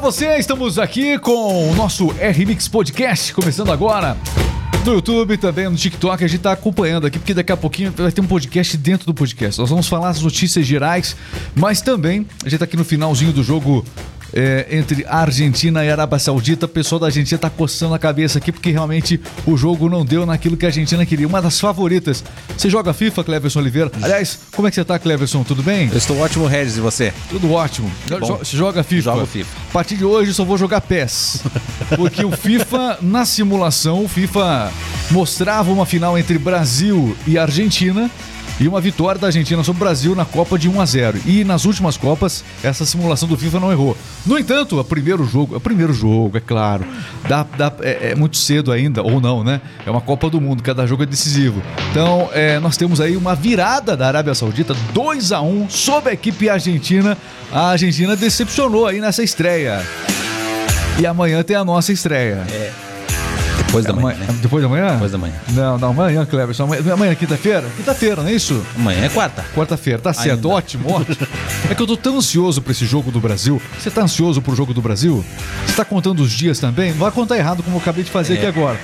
Olá você, estamos aqui com o nosso R-Mix Podcast, começando agora. No YouTube, também no TikTok, a gente tá acompanhando aqui, porque daqui a pouquinho vai ter um podcast dentro do podcast. Nós vamos falar as notícias gerais, mas também a gente tá aqui no finalzinho do jogo é, entre Argentina e Arábia Saudita. O pessoal da Argentina tá coçando a cabeça aqui porque realmente o jogo não deu naquilo que a Argentina queria. Uma das favoritas. Você joga FIFA, Cleverson Oliveira? Aliás, como é que você tá, Cleverson? Tudo bem? Eu estou ótimo, Regis, e você? Tudo ótimo. bom. Você joga FIFA? Jogo FIFA. A partir de hoje só vou jogar PES. Porque o FIFA, na simulação, o FIFA mostrava uma final entre Brasil e Argentina e uma vitória da Argentina sobre o Brasil na Copa de 1 a 0. E nas últimas Copas, essa simulação do FIFA não errou. No entanto, o primeiro jogo, o primeiro jogo, é claro, dá, dá- é, é muito cedo ainda, ou não, né? É uma Copa do Mundo, cada jogo é decisivo. Então, é, nós temos aí uma virada da Arábia Saudita, 2 a 1 sobre a equipe argentina. A Argentina decepcionou aí nessa estreia. E amanhã tem a nossa estreia. Depois da manhã, Amanhã- né? Depois da manhã? Depois da manhã. Não, não, amanhã, Cleverson. Amanhã, amanhã é quinta-feira? Quinta-feira, não é isso? Amanhã é quarta. Quarta-feira, tá certo, Ainda. ótimo, ótimo. É que eu tô tão ansioso pra esse jogo do Brasil. Você tá ansioso pro jogo do Brasil? Você tá contando os dias também? Não vai contar errado como eu acabei de fazer É. aqui agora.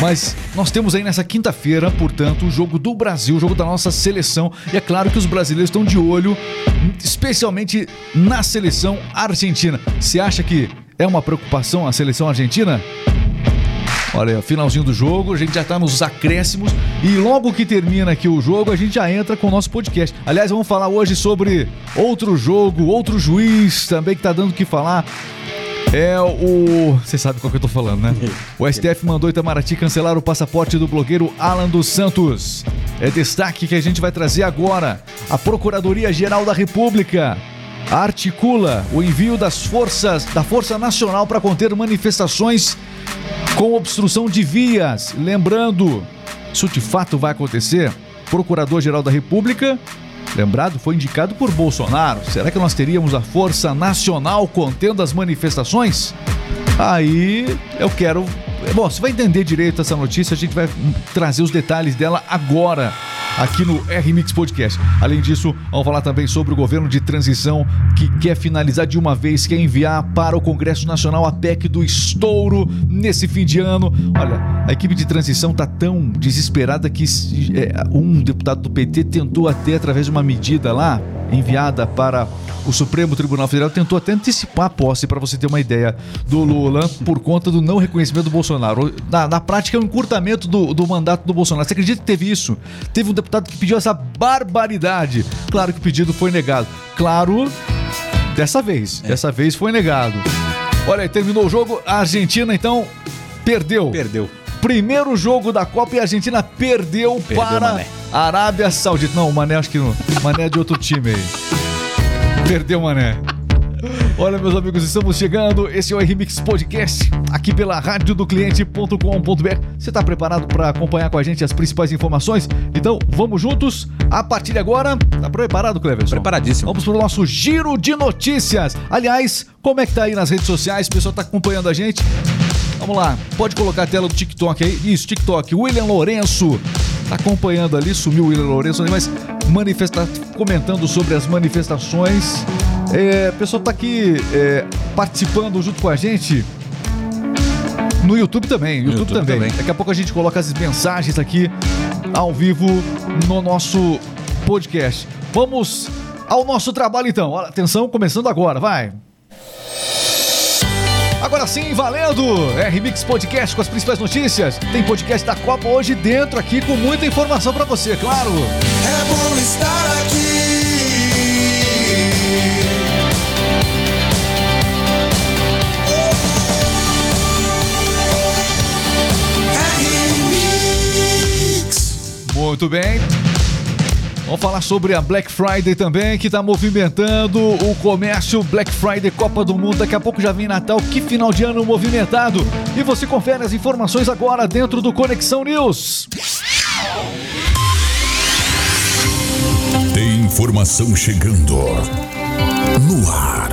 Mas nós temos aí nessa quinta-feira, portanto, o jogo do Brasil, o jogo da nossa seleção. E é claro que os brasileiros estão de olho, especialmente na seleção argentina. Você acha que é uma preocupação a seleção argentina? Olha, finalzinho do jogo, a gente já tá nos acréscimos e logo que termina aqui o jogo, a gente já entra com o nosso podcast. Aliás, vamos falar hoje sobre outro jogo, outro juiz também que tá dando o que falar. É o. Você sabe qual que eu tô falando, né? O STF mandou Itamaraty cancelar o passaporte do blogueiro Alan dos Santos. É destaque que a gente vai trazer agora. A Procuradoria-Geral da República articula o envio das forças da Força Nacional para conter manifestações com obstrução de vias. Lembrando, isso de fato vai acontecer. Procurador-Geral da República, lembrado, foi indicado por Bolsonaro. Será que nós teríamos a Força Nacional contendo as manifestações? Aí eu quero. Bom, você vai entender direito essa notícia, a gente vai trazer os detalhes dela agora. Aqui no R-Mix Podcast. Além disso, vamos falar também sobre o governo de transição que quer finalizar de uma vez, quer enviar para o Congresso Nacional a PEC do estouro nesse fim de ano. Olha, a equipe de transição tá tão desesperada que é, um deputado do PT tentou até, através de uma medida lá, enviada para o Supremo Tribunal Federal, tentou até antecipar a posse, para você ter uma ideia, do Lula, por conta do não reconhecimento do Bolsonaro. Na, na prática, é um encurtamento do, do mandato do Bolsonaro. Você acredita que teve isso? Teve um deputado que pediu essa barbaridade. Claro que o pedido foi negado. Claro, dessa vez. Dessa vez foi negado. Olha, aí, terminou o jogo. A Argentina, então, perdeu. Perdeu. Primeiro jogo da Copa e a Argentina perdeu, Perdeu, para Mané. Arábia Saudita. Não, o Mané acho que não. Mané é de outro time aí. Perdeu, Mané. Olha, meus amigos, estamos chegando. Esse é o R-Mix Podcast, aqui pela radiodocliente.com.br. Você está preparado para acompanhar com a gente as principais informações? Então, vamos juntos. A partir de agora, tá preparado, Cleverson? Preparadíssimo. Vamos pro nosso giro de notícias. Aliás, como é que tá aí nas redes sociais? O pessoal tá acompanhando a gente? Vamos lá, pode colocar a tela do TikTok aí. Isso, TikTok. William Lourenço acompanhando ali, sumiu o William Lourenço mas manifesta comentando sobre as manifestações. É, o pessoal tá aqui é, participando junto com a gente. No YouTube também, YouTube, YouTube também. também. Daqui a pouco a gente coloca as mensagens aqui ao vivo no nosso podcast. Vamos ao nosso trabalho então. Atenção, começando agora, vai. Agora sim, valendo! R-Mix Podcast com as principais notícias. Tem podcast da Copa hoje dentro aqui com muita informação pra você, claro. É bom estar aqui. R-Mix. Muito bem. Vamos falar sobre a Black Friday também, que está movimentando o comércio Black Friday Copa do Mundo. Daqui a pouco já vem Natal, que final de ano movimentado. E você confere as informações agora dentro do Conexão News. Tem informação chegando no ar.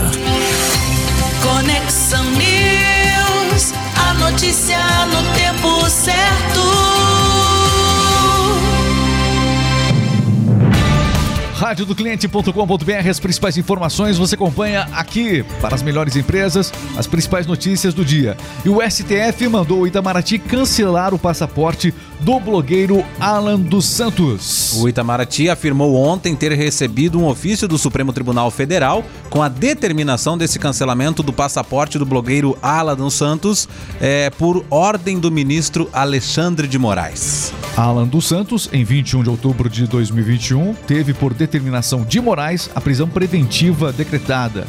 Conexão News, a notícia no tempo certo. radiodocliente.com.br, as principais informações você acompanha aqui para as melhores empresas, as principais notícias do dia. E o STF mandou o Itamaraty cancelar o passaporte do blogueiro Alan dos Santos. O Itamaraty afirmou ontem ter recebido um ofício do Supremo Tribunal Federal com a determinação desse cancelamento do passaporte do blogueiro Alan dos Santos é, por ordem do ministro Alexandre de Moraes. Alan dos Santos, em 21 de outubro de 2021, teve por determinação de Moraes a prisão preventiva decretada.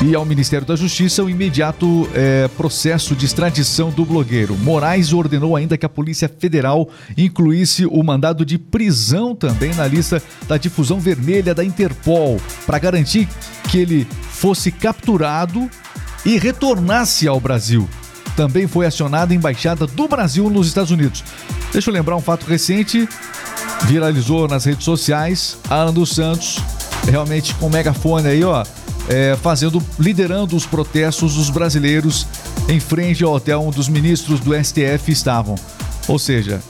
E ao Ministério da Justiça o imediato é, processo de extradição do blogueiro. Moraes ordenou ainda que a Polícia Federal incluísse o mandado de prisão também na lista da difusão vermelha da Interpol, para garantir que ele fosse capturado e retornasse ao Brasil. Também foi acionada a Embaixada do Brasil nos Estados Unidos. Deixa eu lembrar um fato recente, viralizou nas redes sociais, Alan dos Santos, realmente com megafone aí, ó, é, fazendo, liderando os protestos dos brasileiros em frente ao hotel onde os ministros do STF estavam. Ou seja,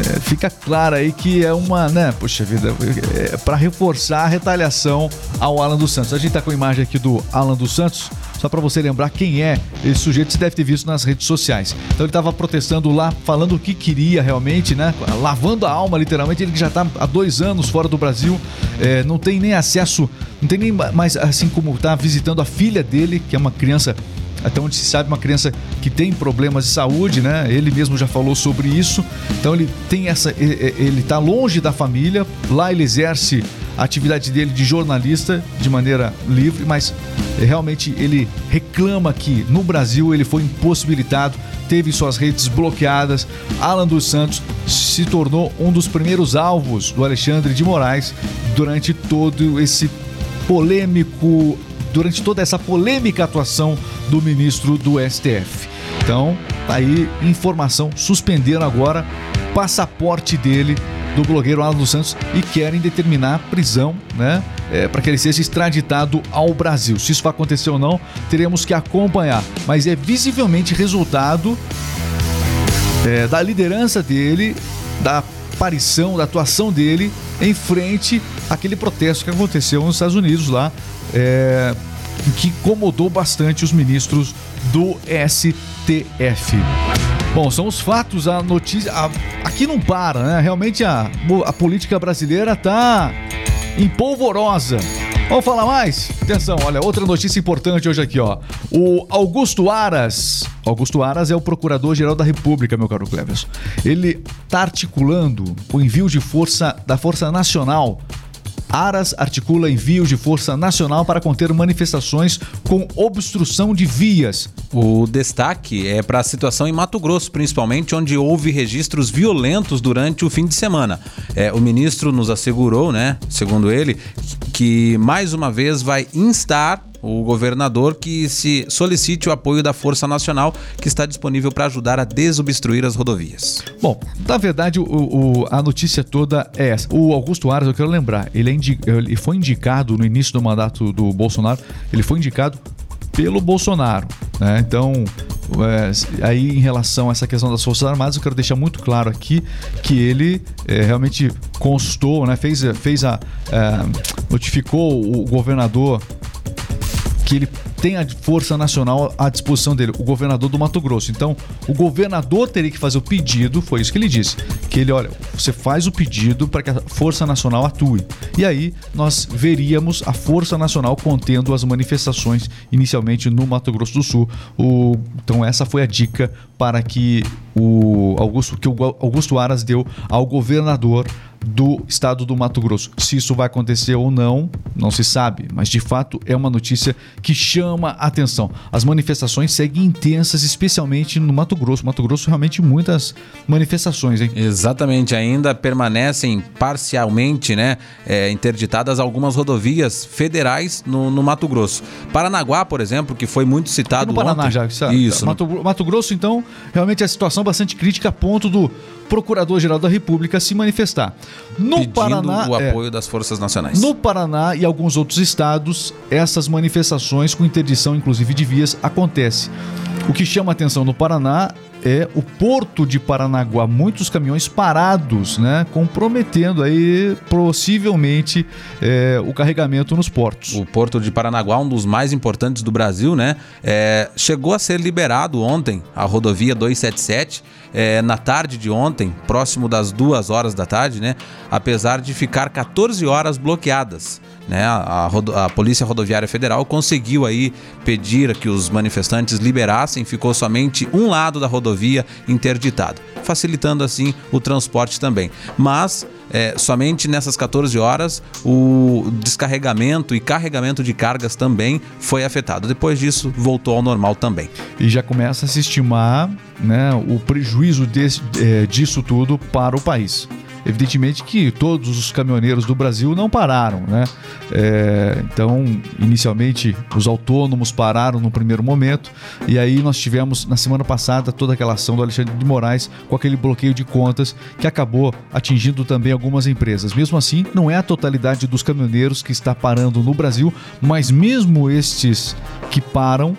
é, fica claro aí que é uma, né, poxa vida, é, para reforçar a retaliação ao Alan dos Santos. A gente tá com a imagem aqui do Alan dos Santos, só para você lembrar quem é esse sujeito, você deve ter visto nas redes sociais. Então ele estava protestando lá, falando o que queria realmente, né? Lavando a alma, literalmente. Ele que já está há dois anos fora do Brasil, é, não tem nem acesso, não tem nem mais, assim como está visitando a filha dele, que é uma criança até onde se sabe uma criança que tem problemas de saúde, né? Ele mesmo já falou sobre isso. Então ele tem essa, ele está longe da família. Lá ele exerce a atividade dele de jornalista de maneira livre, mas realmente ele reclama que no Brasil ele foi impossibilitado, teve suas redes bloqueadas. Alan dos Santos se tornou um dos primeiros alvos do Alexandre de Moraes durante todo esse polêmico durante toda essa polêmica atuação do ministro do STF. Então, tá aí informação, suspenderam agora passaporte dele do blogueiro Alan dos Santos e querem determinar prisão, né? É, para que ele seja extraditado ao Brasil. Se isso vai acontecer ou não, teremos que acompanhar. Mas é visivelmente resultado é, da liderança dele, da aparição, da atuação dele em frente àquele protesto que aconteceu nos Estados Unidos lá, é, que incomodou bastante os ministros do STF. Bom, são os fatos, a notícia. A, aqui não para, né? Realmente a, a política brasileira tá empolvorosa. Vamos falar mais? Atenção, olha, outra notícia importante hoje aqui, ó. O Augusto Aras. Augusto Aras é o Procurador-Geral da República, meu caro Cleverson. Ele tá articulando o envio de força da Força Nacional Aras articula envios de força nacional para conter manifestações com obstrução de vias. O destaque é para a situação em Mato Grosso, principalmente, onde houve registros violentos durante o fim de semana. É, o ministro nos assegurou, né, segundo ele, que mais uma vez vai instar o governador que se solicite o apoio da Força Nacional que está disponível para ajudar a desobstruir as rodovias. Bom, na verdade, o, o, a notícia toda é essa. O Augusto Aras, eu quero lembrar, ele, é indi ele foi indicado no início do mandato do Bolsonaro, ele foi indicado pelo Bolsonaro. Né? Então, é, aí em relação a essa questão das Forças Armadas, eu quero deixar muito claro aqui que ele é, realmente constou, né? fez, fez a. É, notificou o governador que ele tem a força nacional à disposição dele, o governador do Mato Grosso. Então, o governador teria que fazer o pedido, foi isso que ele disse, que ele, olha, você faz o pedido para que a força nacional atue. E aí nós veríamos a força nacional contendo as manifestações inicialmente no Mato Grosso do Sul. O, então essa foi a dica para que o Augusto que o Augusto Aras deu ao governador do estado do Mato Grosso. Se isso vai acontecer ou não, não se sabe, mas de fato é uma notícia que chama a atenção. As manifestações seguem intensas, especialmente no Mato Grosso. Mato Grosso realmente muitas manifestações, hein? Exatamente, ainda permanecem parcialmente, né, é, interditadas algumas rodovias federais no, no, Mato Grosso. Paranaguá, por exemplo, que foi muito citado Aqui no Paraná ontem. já, isso. Mato, Mato Grosso, então, realmente a situação bastante crítica a ponto do Procurador-Geral da República se manifestar. No Pedindo Paraná, o apoio é, das forças nacionais. No Paraná e alguns outros estados, essas manifestações com interdição, inclusive de vias, acontecem. O que chama atenção no Paraná é o porto de Paranaguá, muitos caminhões parados, né, comprometendo aí possivelmente é, o carregamento nos portos. O Porto de Paranaguá, um dos mais importantes do Brasil, né? É, chegou a ser liberado ontem a rodovia 277, é, na tarde de ontem, próximo das duas horas da tarde, né? Apesar de ficar 14 horas bloqueadas. Né, a, a, Polícia Rodoviária Federal conseguiu aí pedir que os manifestantes liberassem, ficou somente um lado da rodovia interditado, facilitando assim o transporte também. Mas é, somente nessas 14 horas o descarregamento e carregamento de cargas também foi afetado. Depois disso, voltou ao normal também. E já começa a se estimar né, o prejuízo desse, é, disso tudo para o país. Evidentemente que todos os caminhoneiros do Brasil não pararam, né? É, então, inicialmente, os autônomos pararam no primeiro momento, e aí nós tivemos na semana passada toda aquela ação do Alexandre de Moraes com aquele bloqueio de contas que acabou atingindo também algumas empresas. Mesmo assim, não é a totalidade dos caminhoneiros que está parando no Brasil, mas mesmo estes que param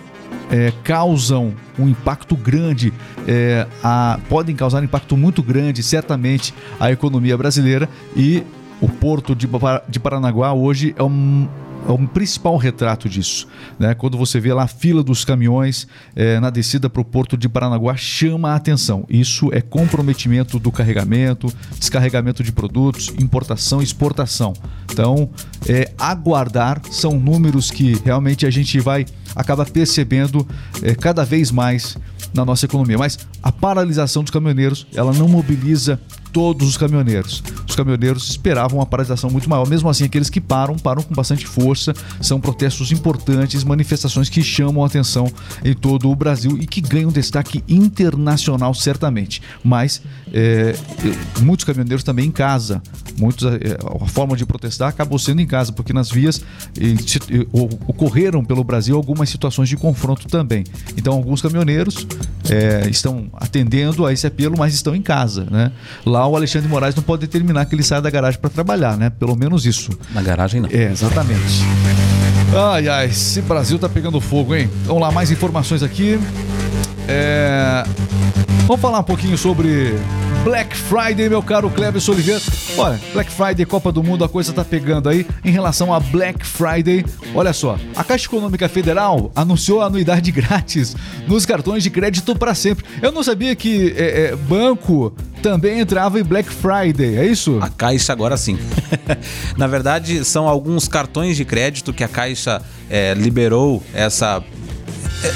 é, causam um impacto grande, é, a, podem causar um impacto muito grande, certamente, à economia brasileira. E o porto de, de Paranaguá hoje é um, é um principal retrato disso. Né? Quando você vê lá a fila dos caminhões é, na descida para o porto de Paranaguá, chama a atenção. Isso é comprometimento do carregamento, descarregamento de produtos, importação e exportação. Então, é, aguardar são números que realmente a gente vai acaba percebendo é, cada vez mais na nossa economia. Mas a paralisação dos caminhoneiros, ela não mobiliza todos os caminhoneiros. Os caminhoneiros esperavam uma paralisação muito maior. Mesmo assim, aqueles que param, param com bastante força. São protestos importantes, manifestações que chamam a atenção em todo o Brasil e que ganham destaque internacional, certamente. Mas é, muitos caminhoneiros também em casa. Muitos, é, a forma de protestar acabou sendo em casa, porque nas vias ocorreram pelo Brasil algumas situações de confronto também. Então, alguns caminhoneiros é, estão atendendo a esse apelo, mas estão em casa. Né? Lá o Alexandre Moraes não pode determinar que ele saia da garagem para trabalhar, né? Pelo menos isso. Na garagem não. É, exatamente. Ai, ai, esse Brasil tá pegando fogo, hein? Vamos lá, mais informações aqui. É... Vamos falar um pouquinho sobre Black Friday, meu caro Cleber Oliveira. Olha, Black Friday, Copa do Mundo, a coisa tá pegando aí. Em relação a Black Friday, olha só, a Caixa Econômica Federal anunciou a anuidade grátis nos cartões de crédito para sempre. Eu não sabia que é, é, banco também entrava em Black Friday, é isso? A Caixa agora sim. Na verdade, são alguns cartões de crédito que a Caixa é, liberou essa,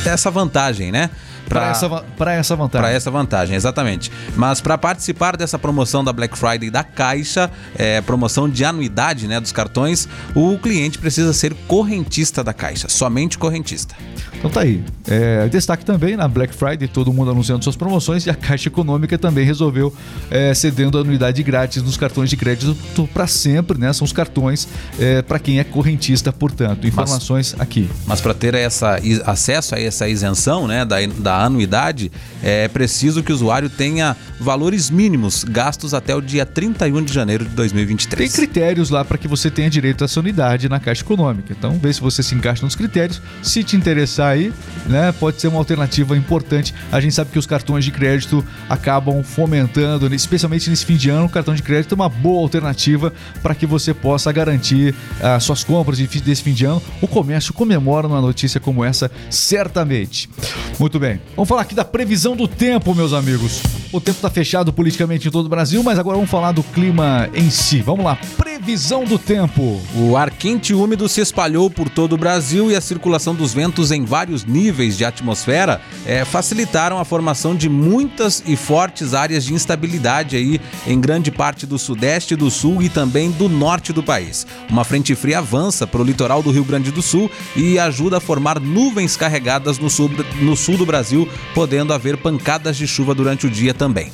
essa vantagem, né? Para essa, pra essa vantagem. Para essa vantagem, exatamente. Mas para participar dessa promoção da Black Friday da Caixa, é, promoção de anuidade né, dos cartões, o cliente precisa ser correntista da Caixa, somente correntista. Então tá aí. É, destaque também na Black Friday, todo mundo anunciando suas promoções e a Caixa Econômica também resolveu é, cedendo anuidade grátis nos cartões de crédito para sempre, né? São os cartões é, para quem é correntista, portanto. Informações mas, aqui. Mas para ter essa, acesso a essa isenção né, da, da anuidade, é preciso que o usuário tenha valores mínimos gastos até o dia 31 de janeiro de 2023. Tem critérios lá para que você tenha direito a essa unidade na Caixa Econômica. Então, vê se você se encaixa nos critérios. Se te interessar aí, né, pode ser uma alternativa importante. A gente sabe que os cartões de crédito acabam fomentando, especialmente nesse fim de ano, o cartão de crédito é uma boa alternativa para que você possa garantir as uh, suas compras desse fim de ano. O comércio comemora uma notícia como essa, certamente. Muito bem. Vamos falar aqui da previsão do tempo, meus amigos. O tempo está fechado politicamente em todo o Brasil, mas agora vamos falar do clima em si. Vamos lá, previsão do tempo. O ar quente e úmido se espalhou por todo o Brasil e a circulação dos ventos em vários níveis de atmosfera é, facilitaram a formação de muitas e fortes áreas de instabilidade aí em grande parte do sudeste, do sul e também do norte do país. Uma frente fria avança para o litoral do Rio Grande do Sul e ajuda a formar nuvens carregadas no sul, no sul do Brasil, podendo haver pancadas de chuva durante o dia também.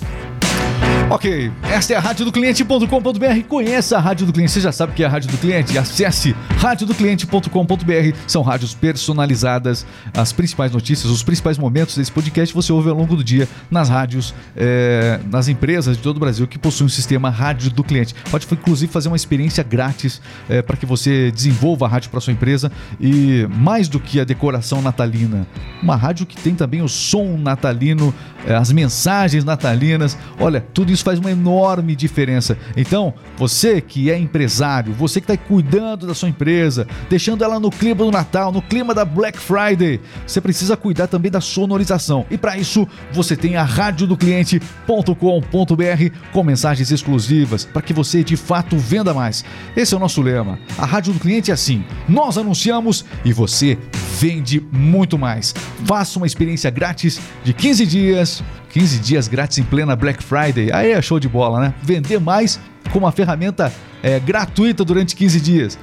Ok, esta é a rádio do cliente.com.br. Conheça a rádio do cliente. Você já sabe que é a rádio do cliente? Acesse radiodocliente.com.br. São rádios personalizadas. As principais notícias, os principais momentos desse podcast você ouve ao longo do dia nas rádios, eh, nas empresas de todo o Brasil que possuem o sistema rádio do cliente. Pode inclusive fazer uma experiência grátis para que você desenvolva a rádio para sua empresa e mais do que a decoração natalina, uma rádio que tem também o som natalino, eh, as mensagens natalinas. Olha, tudo isso faz uma enorme diferença. Então, você que é empresário, você que está cuidando da sua empresa, deixando ela no clima do Natal, no clima da Black Friday, você precisa cuidar também da sonorização. E para isso, você tem a radiodocliente.com.br com mensagens exclusivas para que você de fato venda mais. Esse é o nosso lema. A rádio do cliente é assim: nós anunciamos e você vende muito mais. Faça uma experiência grátis de 15 dias 15 dias grátis em plena Black Friday. Aí é show de bola, né? Vender mais com uma ferramenta é, gratuita durante 15 dias.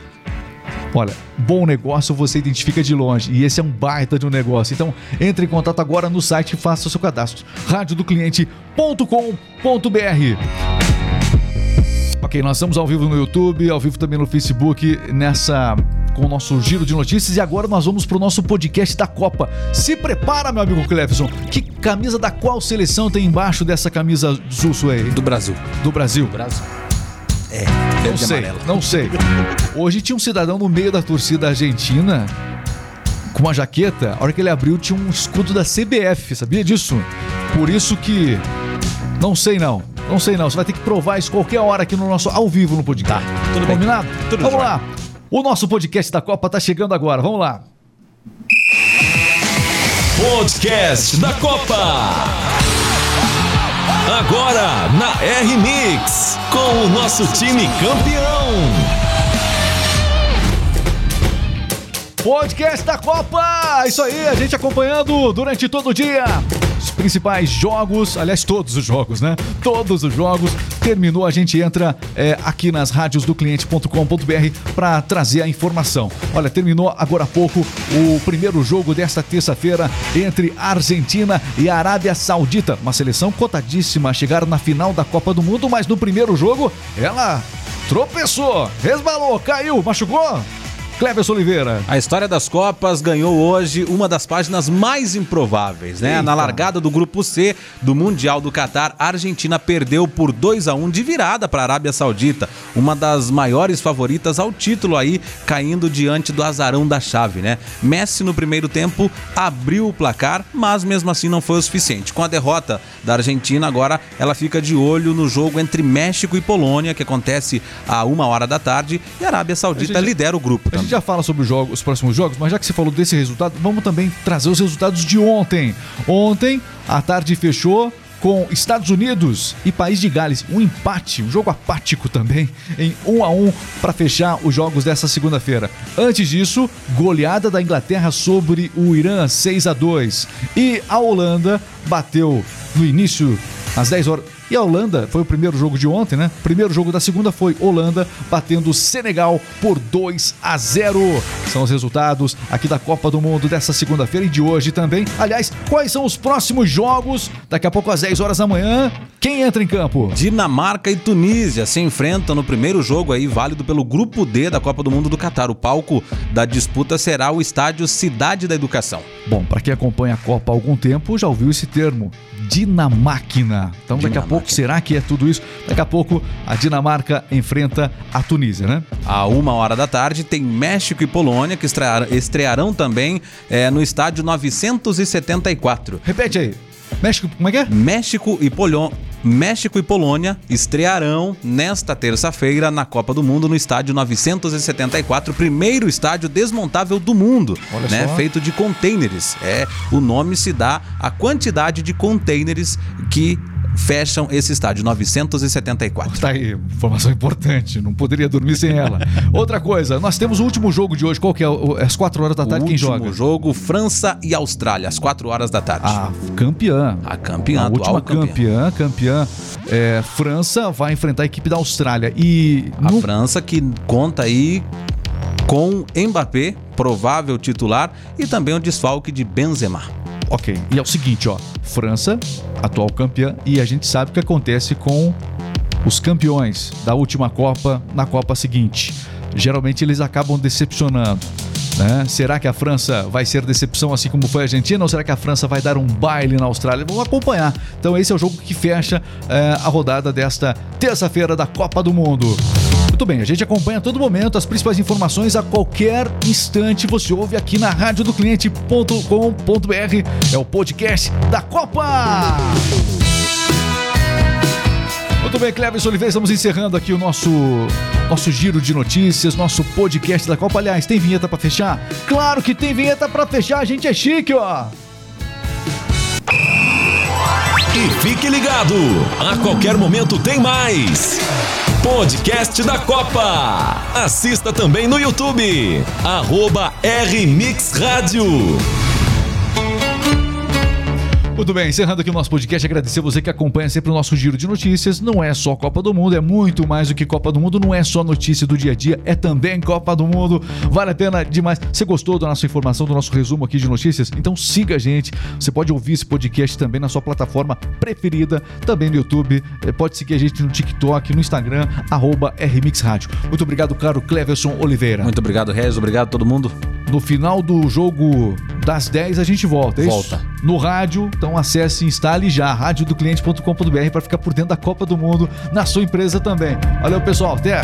Olha, bom negócio você identifica de longe e esse é um baita de um negócio. Então, entre em contato agora no site e faça o seu cadastro. radiodocliente.com.br. Ok, nós estamos ao vivo no YouTube, ao vivo também no Facebook, nessa com o nosso giro de notícias e agora nós vamos para o nosso podcast da Copa. Se prepara, meu amigo Clefson. Que camisa da qual seleção tem embaixo dessa camisa Zusso aí? Do Brasil. Do Brasil. Brasil. É, Não sei, não sei. Hoje tinha um cidadão no meio da torcida argentina com uma jaqueta. A hora que ele abriu tinha um escudo da CBF, sabia disso? Por isso que não sei não. Não sei não. Você vai ter que provar isso qualquer hora aqui no nosso ao vivo no podcast. Tá, tudo bem. Combinado? Tudo Vamos lá. O nosso podcast da Copa tá chegando agora. Vamos lá. Podcast da Copa. Agora na R-Mix, com o nosso time campeão. Podcast da Copa! Isso aí, a gente acompanhando durante todo o dia. Os principais jogos, aliás, todos os jogos, né? Todos os jogos. Terminou, a gente entra é, aqui nas rádios do cliente.com.br para trazer a informação. Olha, terminou agora há pouco o primeiro jogo desta terça-feira entre Argentina e Arábia Saudita. Uma seleção cotadíssima a chegar na final da Copa do Mundo, mas no primeiro jogo ela tropeçou, resbalou, caiu, machucou. Cleverson Oliveira. A história das Copas ganhou hoje uma das páginas mais improváveis, né? Eita. Na largada do grupo C do Mundial do Catar, a Argentina perdeu por 2 a 1 de virada para a Arábia Saudita, uma das maiores favoritas ao título aí, caindo diante do azarão da chave, né? Messi no primeiro tempo abriu o placar, mas mesmo assim não foi o suficiente. Com a derrota da Argentina, agora ela fica de olho no jogo entre México e Polônia, que acontece a uma hora da tarde, e a Arábia Saudita A gente- lidera o grupo também. Gente já fala sobre os, jogos, os próximos jogos, mas já que você falou desse resultado, vamos também trazer os resultados de ontem. Ontem, a tarde fechou com Estados Unidos e País de Gales. Um empate, um jogo apático também, em 1 a 1 para fechar os jogos dessa segunda-feira. Antes disso, goleada da Inglaterra sobre o Irã, 6 a 2 E a Holanda bateu no início, às 10 horas. E a Holanda foi o primeiro jogo de ontem, né? Primeiro jogo da segunda foi Holanda batendo Senegal por 2 a 0. São os resultados aqui da Copa do Mundo dessa segunda-feira e de hoje também. Aliás, quais são os próximos jogos? Daqui a pouco às 10 horas da manhã, quem entra em campo? Dinamarca e Tunísia se enfrentam no primeiro jogo aí válido pelo grupo D da Copa do Mundo do Catar. O palco da disputa será o estádio Cidade da Educação. Bom, para quem acompanha a Copa há algum tempo, já ouviu esse termo, Dinamáquina. Então, daqui a Dinamáquina. Pouco, será que é tudo isso? Daqui a pouco, a Dinamarca enfrenta a Tunísia, né? À uma hora da tarde tem México e Polônia que estrear- estrearão também eh, no estádio 974. Repete aí. México, como é que é? México e Polônia. México e Polônia estrearão nesta terça-feira na Copa do Mundo no estádio 974, primeiro estádio desmontável do mundo, Olha né? só. Feito de containers. É, o nome se dá à quantidade de containers que fecham esse estádio 974. Tá aí, informação importante, não poderia dormir sem ela. Outra coisa, nós temos o último jogo de hoje, qual que é? O- Às 4 horas da O tarde, quem último joga? jogo França e Austrália às 4 horas da tarde. A campeã. A campeã, a atual última campeã, campeã, é, França vai enfrentar a equipe da Austrália. E A no- França que conta aí com Mbappé, provável titular, e também o desfalque de Benzema. Ok. E é o seguinte, ó. França, atual campeã, e a gente sabe o que acontece com os campeões da última Copa na Copa seguinte. Geralmente eles acabam decepcionando. Né? Será que a França vai ser decepção assim como foi a Argentina? Ou será que a França vai dar um baile na Austrália? Vamos acompanhar. Então, esse é o jogo que fecha eh, a rodada desta terça-feira da Copa do Mundo. Muito bem, a gente acompanha a todo momento as principais informações a qualquer instante. Você ouve aqui na rádio do cliente.com.br. É o podcast da Copa. Muito bem, Cleves Oliveira, estamos encerrando aqui o nosso nosso giro de notícias, nosso podcast da Copa. Aliás, tem vinheta pra fechar? Claro que tem vinheta pra fechar, a gente é chique, ó. E fique ligado, a qualquer momento tem mais. Podcast da Copa. Assista também no YouTube. Arroba RMix Rádio. Muito bem, encerrando aqui o nosso podcast, agradecer você que acompanha sempre o nosso giro de notícias. Não é só Copa do Mundo, é muito mais do que Copa do Mundo, não é só notícia do dia a dia, é também Copa do Mundo. Vale a pena demais. Você gostou da nossa informação, do nosso resumo aqui de notícias? Então siga a gente. Você pode ouvir esse podcast também na sua plataforma preferida, também no YouTube. Eh, Pode seguir a gente no TikTok, no Instagram, arroba. Muito obrigado, caro Cleverson Oliveira. Muito obrigado, Regis. Obrigado a todo mundo. No final do jogo das 10 a gente volta, é isso? Volta. No rádio, então acesse e instale já radiodocliente.com.br para ficar por dentro da Copa do Mundo na sua empresa também. Valeu, pessoal. Até!